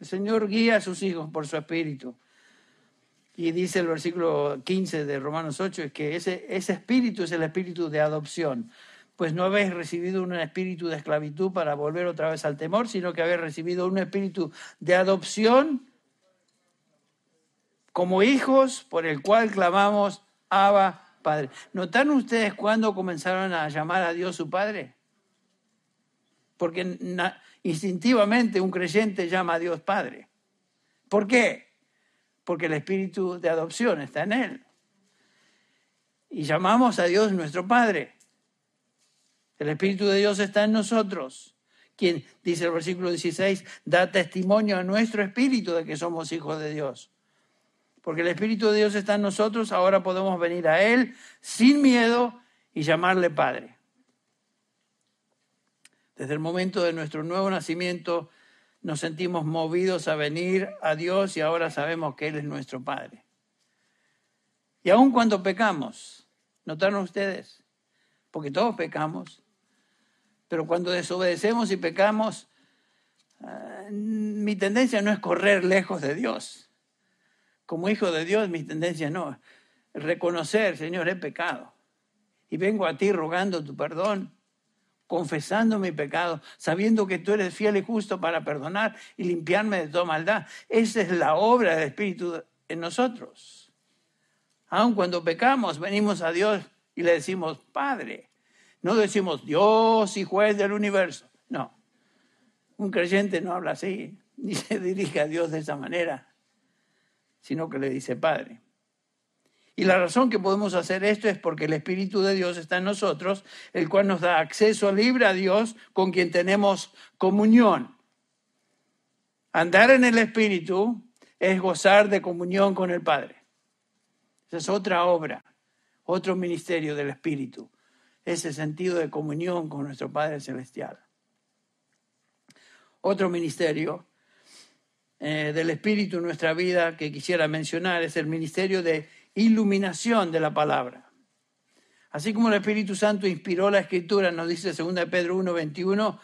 el Señor guía a sus hijos por su espíritu. Y dice el versículo 15 de Romanos 8, es que ese, ese espíritu es el espíritu de adopción. Pues no habéis recibido un espíritu de esclavitud para volver otra vez al temor, sino que habéis recibido un espíritu de adopción como hijos por el cual clamamos Abba Padre. ¿Notaron ustedes cuándo comenzaron a llamar a Dios su Padre? porque instintivamente un creyente llama a Dios Padre. ¿Por qué? Porque el espíritu de adopción está en él. Y llamamos a Dios nuestro Padre. El espíritu de Dios está en nosotros. Quien, dice el versículo 16, da testimonio a nuestro espíritu de que somos hijos de Dios. Porque el espíritu de Dios está en nosotros, ahora podemos venir a Él sin miedo y llamarle Padre. Desde el momento de nuestro nuevo nacimiento nos sentimos movidos a venir a Dios y ahora sabemos que Él es nuestro Padre. Y aun cuando pecamos, ¿notaron ustedes? Porque todos pecamos, pero cuando desobedecemos y pecamos, eh, mi tendencia no es correr lejos de Dios. Como hijo de Dios, mi tendencia no, reconocer, Señor, he pecado. Y vengo a ti rogando tu perdón confesando mi pecado, sabiendo que tú eres fiel y justo para perdonar y limpiarme de toda maldad. Esa es la obra del Espíritu en nosotros. Aun cuando pecamos, venimos a Dios y le decimos, Padre. No decimos Dios y juez del universo. No. Un creyente no habla así, [LAUGHS] ni se dirige a Dios de esa manera, sino que le dice Padre. Y la razón que podemos hacer esto es porque el Espíritu de Dios está en nosotros, el cual nos da acceso libre a Dios con quien tenemos comunión. Andar en el Espíritu es gozar de comunión con el Padre. Esa es otra obra, otro ministerio del Espíritu, ese sentido de comunión con nuestro Padre Celestial. Otro ministerio eh, del Espíritu en nuestra vida que quisiera mencionar es el ministerio de iluminación de la palabra. Así como el Espíritu Santo inspiró la Escritura, nos dice 2 Pedro 1, 21,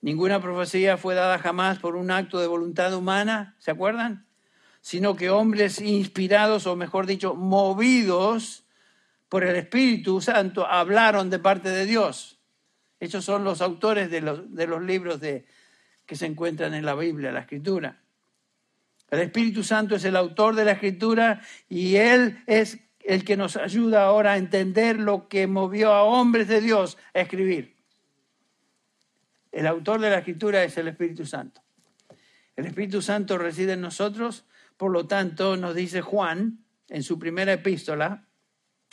ninguna profecía fue dada jamás por un acto de voluntad humana, ¿se acuerdan? Sino que hombres inspirados, o mejor dicho, movidos por el Espíritu Santo, hablaron de parte de Dios. Estos son los autores de los, de los libros de, que se encuentran en la Biblia, la Escritura. El Espíritu Santo es el autor de la escritura y Él es el que nos ayuda ahora a entender lo que movió a hombres de Dios a escribir. El autor de la escritura es el Espíritu Santo. El Espíritu Santo reside en nosotros, por lo tanto nos dice Juan en su primera epístola,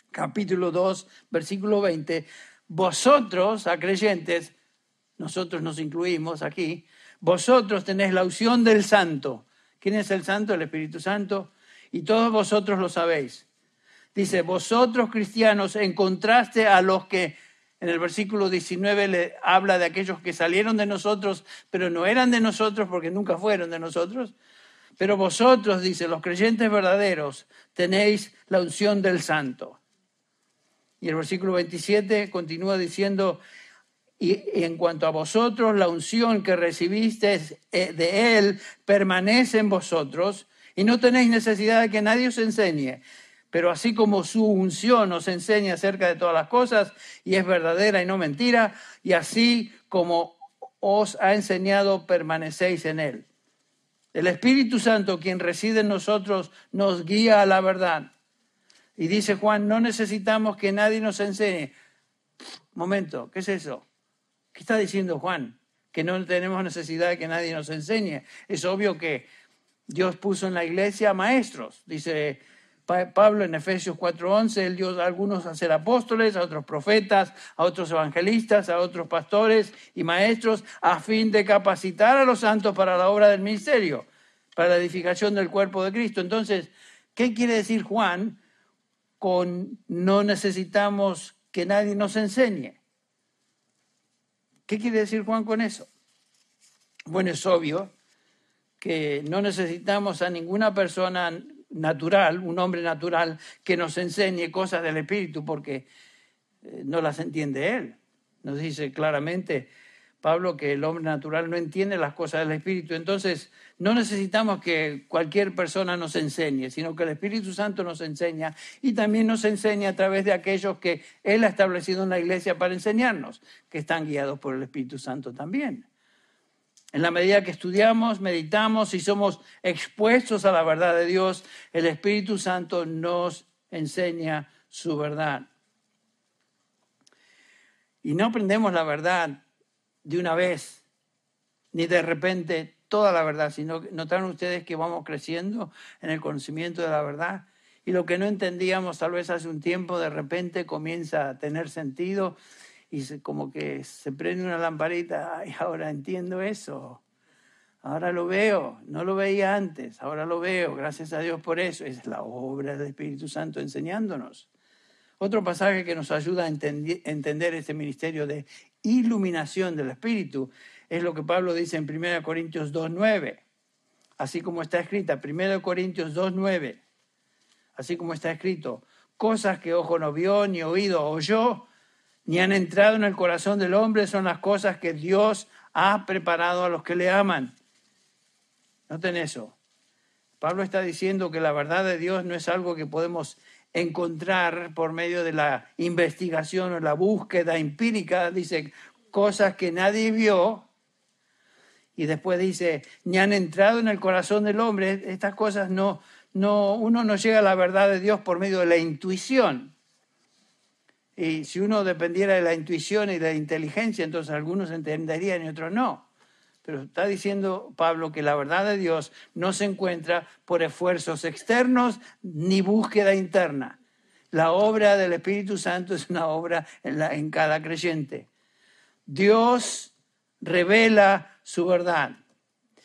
capítulo 2, versículo 20, vosotros, a creyentes, nosotros nos incluimos aquí, vosotros tenéis la unción del Santo ¿Quién es el santo? El Espíritu Santo. Y todos vosotros lo sabéis. Dice, vosotros cristianos, en contraste a los que en el versículo 19 le habla de aquellos que salieron de nosotros, pero no eran de nosotros porque nunca fueron de nosotros. Pero vosotros, dice, los creyentes verdaderos, tenéis la unción del santo. Y el versículo 27 continúa diciendo, y en cuanto a vosotros, la unción que recibiste eh, de Él permanece en vosotros y no tenéis necesidad de que nadie os enseñe. Pero así como su unción os enseña acerca de todas las cosas y es verdadera y no mentira, y así como os ha enseñado, permanecéis en Él. El Espíritu Santo, quien reside en nosotros, nos guía a la verdad. Y dice Juan, no necesitamos que nadie nos enseñe. Momento, ¿qué es eso? ¿Qué está diciendo Juan? Que no tenemos necesidad de que nadie nos enseñe. Es obvio que Dios puso en la iglesia maestros. Dice Pablo en Efesios 4:11, él dio a algunos a ser apóstoles, a otros profetas, a otros evangelistas, a otros pastores y maestros, a fin de capacitar a los santos para la obra del ministerio, para la edificación del cuerpo de Cristo. Entonces, ¿qué quiere decir Juan con no necesitamos que nadie nos enseñe? ¿Qué quiere decir Juan con eso? Bueno, es obvio que no necesitamos a ninguna persona natural, un hombre natural, que nos enseñe cosas del Espíritu, porque eh, no las entiende Él. Nos dice claramente Pablo que el hombre natural no entiende las cosas del Espíritu. Entonces, no necesitamos que cualquier persona nos enseñe, sino que el Espíritu Santo nos enseña y también nos enseña a través de aquellos que Él ha establecido en la iglesia para enseñarnos, que están guiados por el Espíritu Santo también. En la medida que estudiamos, meditamos y somos expuestos a la verdad de Dios, el Espíritu Santo nos enseña su verdad. Y no aprendemos la verdad de una vez, ni de repente toda la verdad, sino que notaron ustedes que vamos creciendo en el conocimiento de la verdad. Y lo que no entendíamos tal vez hace un tiempo, de repente comienza a tener sentido y como que se prende una lamparita, y ahora entiendo eso. Ahora lo veo, no lo veía antes, ahora lo veo, gracias a Dios por eso. Es la obra del Espíritu Santo enseñándonos. Otro pasaje que nos ayuda a entender este ministerio de iluminación del Espíritu es lo que Pablo dice en 1 Corintios 2.9, así como está escrita, 1 Corintios 2.9, así como está escrito, cosas que ojo no vio, ni oído oyó, ni han entrado en el corazón del hombre, son las cosas que Dios ha preparado a los que le aman. Noten eso. Pablo está diciendo que la verdad de Dios no es algo que podemos encontrar por medio de la investigación o la búsqueda empírica, dice cosas que nadie vio, y después dice, ni han entrado en el corazón del hombre, estas cosas no, no, uno no llega a la verdad de Dios por medio de la intuición. Y si uno dependiera de la intuición y de la inteligencia, entonces algunos entenderían y otros no. Pero está diciendo Pablo que la verdad de Dios no se encuentra por esfuerzos externos ni búsqueda interna. La obra del Espíritu Santo es una obra en, en cada creyente. Dios revela su verdad.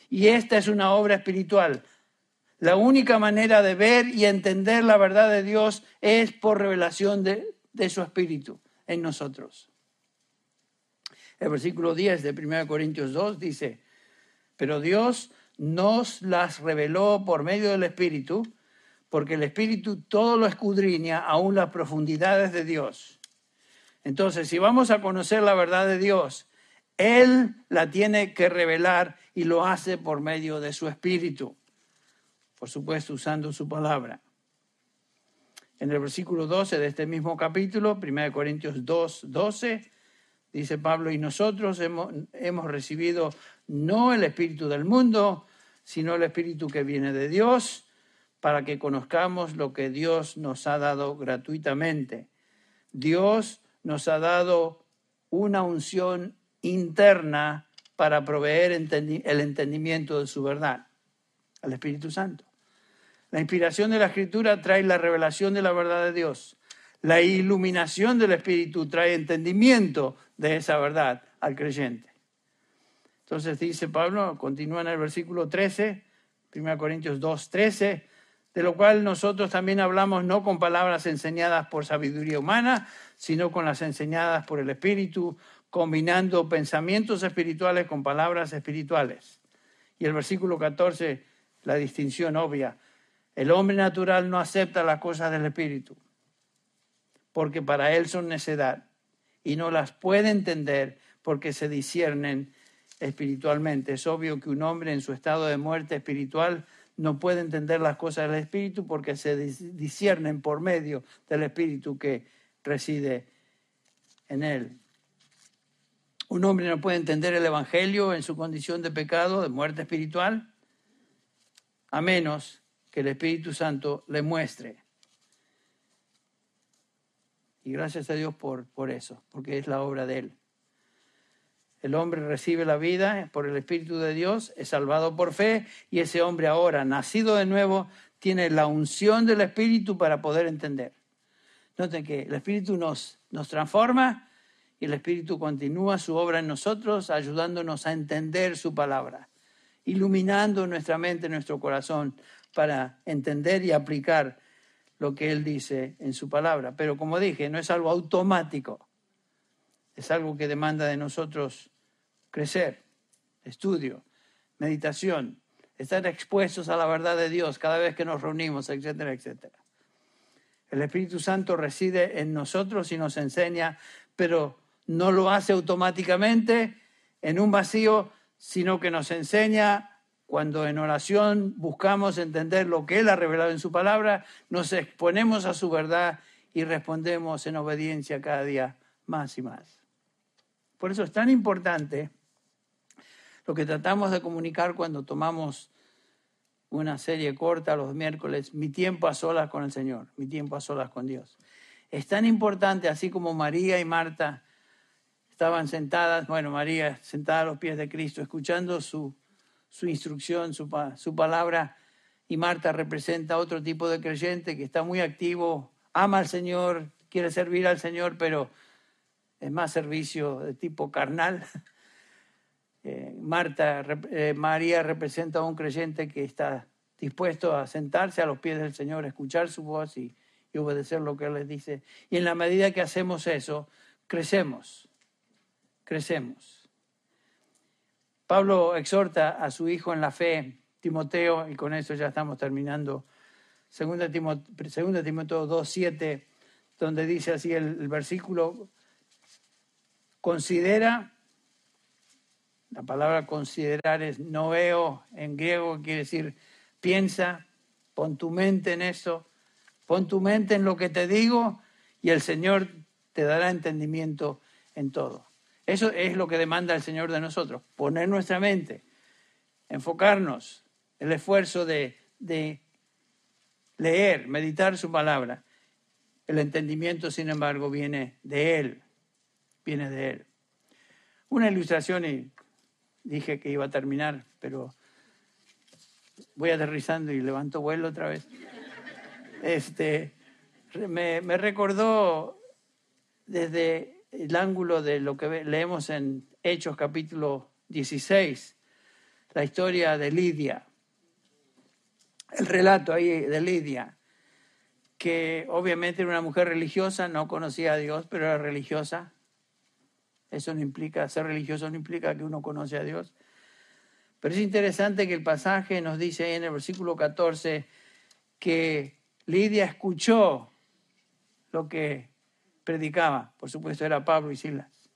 Y esta es una obra espiritual. La única manera de ver y entender la verdad de Dios es por revelación de, de su Espíritu en nosotros. El versículo 10 de 1 Corintios 2 dice, pero Dios nos las reveló por medio del Espíritu, porque el Espíritu todo lo escudriña, aún las profundidades de Dios. Entonces, si vamos a conocer la verdad de Dios, Él la tiene que revelar y lo hace por medio de su Espíritu, por supuesto usando su palabra. En el versículo 12 de este mismo capítulo, 1 Corintios 2, 12, dice Pablo, y nosotros hemos, hemos recibido no el espíritu del mundo, sino el espíritu que viene de Dios, para que conozcamos lo que Dios nos ha dado gratuitamente. Dios nos ha dado una unción interna para proveer el entendimiento de su verdad, al Espíritu Santo. La inspiración de la Escritura trae la revelación de la verdad de Dios. La iluminación del Espíritu trae entendimiento de esa verdad al creyente. Entonces dice Pablo, continúa en el versículo 13, 1 Corintios 2, 13, de lo cual nosotros también hablamos no con palabras enseñadas por sabiduría humana, sino con las enseñadas por el Espíritu, combinando pensamientos espirituales con palabras espirituales. Y el versículo 14, la distinción obvia. El hombre natural no acepta las cosas del Espíritu, porque para él son necedad y no las puede entender porque se disciernen espiritualmente. Es obvio que un hombre en su estado de muerte espiritual no puede entender las cosas del Espíritu porque se disciernen por medio del Espíritu que reside en él. Un hombre no puede entender el Evangelio en su condición de pecado, de muerte espiritual, a menos que el Espíritu Santo le muestre. Y gracias a Dios por, por eso, porque es la obra de Él. El hombre recibe la vida por el Espíritu de Dios, es salvado por fe y ese hombre ahora, nacido de nuevo, tiene la unción del Espíritu para poder entender. Noten que el Espíritu nos, nos transforma y el Espíritu continúa su obra en nosotros, ayudándonos a entender su palabra, iluminando nuestra mente, nuestro corazón, para entender y aplicar lo que Él dice en su palabra. Pero como dije, no es algo automático, es algo que demanda de nosotros crecer, estudio, meditación, estar expuestos a la verdad de Dios cada vez que nos reunimos, etcétera, etcétera. El Espíritu Santo reside en nosotros y nos enseña, pero no lo hace automáticamente en un vacío, sino que nos enseña cuando en oración buscamos entender lo que Él ha revelado en su palabra, nos exponemos a su verdad y respondemos en obediencia cada día más y más. Por eso es tan importante lo que tratamos de comunicar cuando tomamos una serie corta los miércoles, mi tiempo a solas con el Señor, mi tiempo a solas con Dios. Es tan importante, así como María y Marta estaban sentadas, bueno, María sentada a los pies de Cristo, escuchando su, su instrucción, su, su palabra, y Marta representa otro tipo de creyente que está muy activo, ama al Señor, quiere servir al Señor, pero es más servicio de tipo carnal. [LAUGHS] Eh, Marta, eh, María representa a un creyente que está dispuesto a sentarse a los pies del Señor, escuchar su voz y, y obedecer lo que Él les dice. Y en la medida que hacemos eso, crecemos, crecemos. Pablo exhorta a su hijo en la fe, Timoteo, y con eso ya estamos terminando, 2 Timoteo, Timoteo 2.7, donde dice así el, el versículo, considera, la palabra considerar es noeo en griego, quiere decir piensa, pon tu mente en eso, pon tu mente en lo que te digo y el Señor te dará entendimiento en todo. Eso es lo que demanda el Señor de nosotros, poner nuestra mente, enfocarnos, el esfuerzo de, de leer, meditar su palabra. El entendimiento, sin embargo, viene de Él, viene de Él. Una ilustración, y dije que iba a terminar, pero voy aterrizando y levanto vuelo otra vez. Este, me, me recordó desde el ángulo de lo que leemos en Hechos capítulo 16, la historia de Lidia, el relato ahí de Lidia, que obviamente era una mujer religiosa, no conocía a Dios, pero era religiosa. Eso no implica, ser religioso no implica que uno conoce a Dios. Pero es interesante que el pasaje nos dice ahí en el versículo 14 que Lidia escuchó lo que predicaba. Por supuesto era Pablo y Silas.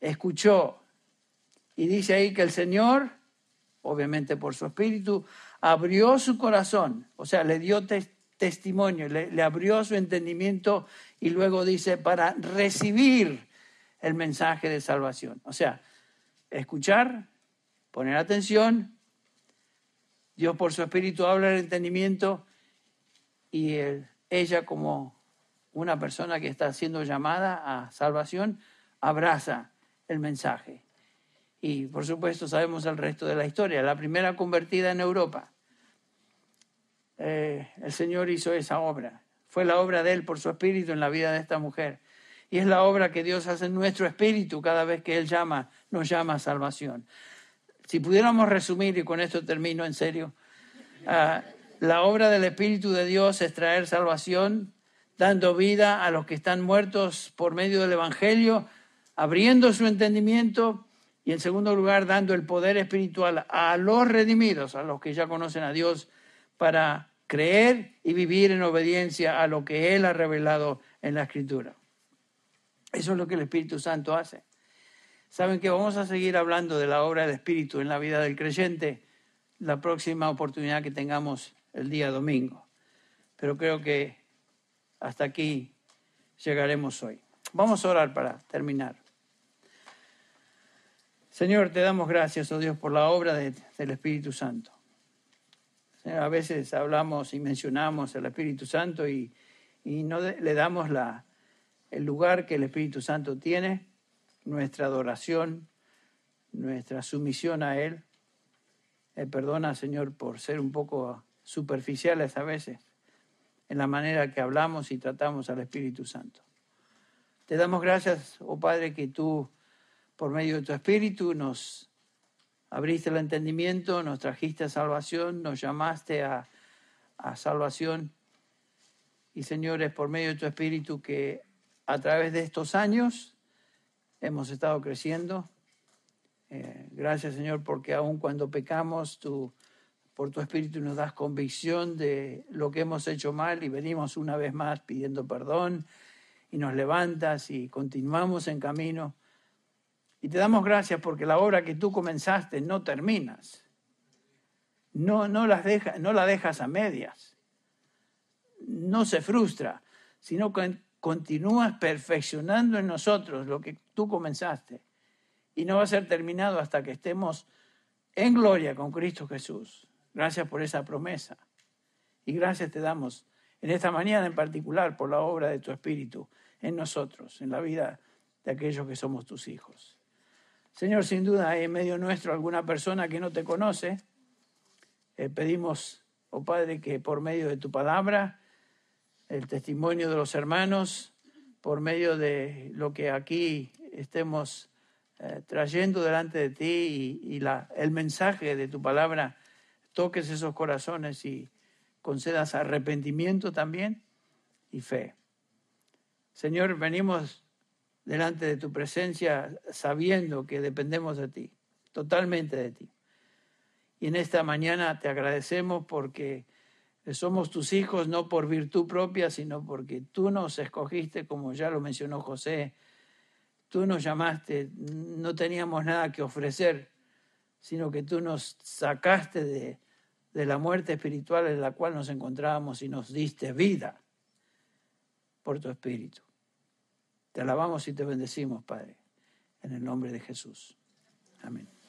Escuchó. Y dice ahí que el Señor, obviamente por su espíritu, abrió su corazón. O sea, le dio testimonio, le, abrió su entendimiento y luego dice para recibir el mensaje de salvación. O sea, escuchar, poner atención, Dios por su espíritu habla el entendimiento y ella como una persona que está siendo llamada a salvación, abraza el mensaje. Y por supuesto sabemos el resto de la historia. La primera convertida en Europa. Eh, el Señor hizo esa obra. Fue la obra de Él por su espíritu en la vida de esta mujer. Y es la obra que Dios hace en nuestro espíritu cada vez que Él llama, nos llama a salvación. Si pudiéramos resumir, y con esto termino en serio, ah, la obra del Espíritu de Dios es traer salvación, dando vida a los que están muertos por medio del Evangelio, abriendo su entendimiento y en segundo lugar dando el poder espiritual a los redimidos, a los que ya conocen a Dios, para creer y vivir en obediencia a lo que Él ha revelado en la Escritura. Eso es lo que el Espíritu Santo hace. Saben que vamos a seguir hablando de la obra del Espíritu en la vida del creyente la próxima oportunidad que tengamos el día domingo. Pero creo que hasta aquí llegaremos hoy. Vamos a orar para terminar. Señor, te damos gracias, oh Dios, por la obra del Espíritu Santo. a veces hablamos y mencionamos el Espíritu Santo y, y no le damos la, el lugar que el Espíritu Santo tiene, nuestra adoración, nuestra sumisión a Él. Eh, perdona, Señor, por ser un poco superficiales a veces en la manera que hablamos y tratamos al Espíritu Santo. Te damos gracias, oh Padre, que tú, por medio de tu Espíritu, nos abriste el entendimiento, nos trajiste a salvación, nos llamaste a, a salvación. Y Señor, es por medio de tu Espíritu que a través de estos años hemos estado creciendo. Eh, gracias Señor porque aun cuando pecamos, tú por tu Espíritu nos das convicción de lo que hemos hecho mal y venimos una vez más pidiendo perdón y nos levantas y continuamos en camino. Y te damos gracias porque la obra que tú comenzaste no terminas. No, no, las deja, no la dejas a medias. No se frustra, sino que continúas perfeccionando en nosotros lo que tú comenzaste. Y no va a ser terminado hasta que estemos en gloria con Cristo Jesús. Gracias por esa promesa. Y gracias te damos en esta mañana en particular por la obra de tu Espíritu en nosotros, en la vida de aquellos que somos tus hijos. Señor, sin duda hay en medio nuestro alguna persona que no te conoce. Eh, pedimos, oh Padre, que por medio de tu palabra, el testimonio de los hermanos, por medio de lo que aquí estemos eh, trayendo delante de ti y, el mensaje de tu palabra, toques esos corazones y concedas arrepentimiento también y fe. Señor, venimos delante de tu presencia sabiendo que dependemos de ti, totalmente de ti. Y en esta mañana te agradecemos porque somos tus hijos no por virtud propia, sino porque tú nos escogiste, como ya lo mencionó José, tú nos llamaste, no teníamos nada que ofrecer, sino que tú nos sacaste de, de la muerte espiritual en la cual nos encontrábamos y nos diste vida por tu espíritu. Te alabamos y te bendecimos, Padre, en el nombre de Jesús. Amén.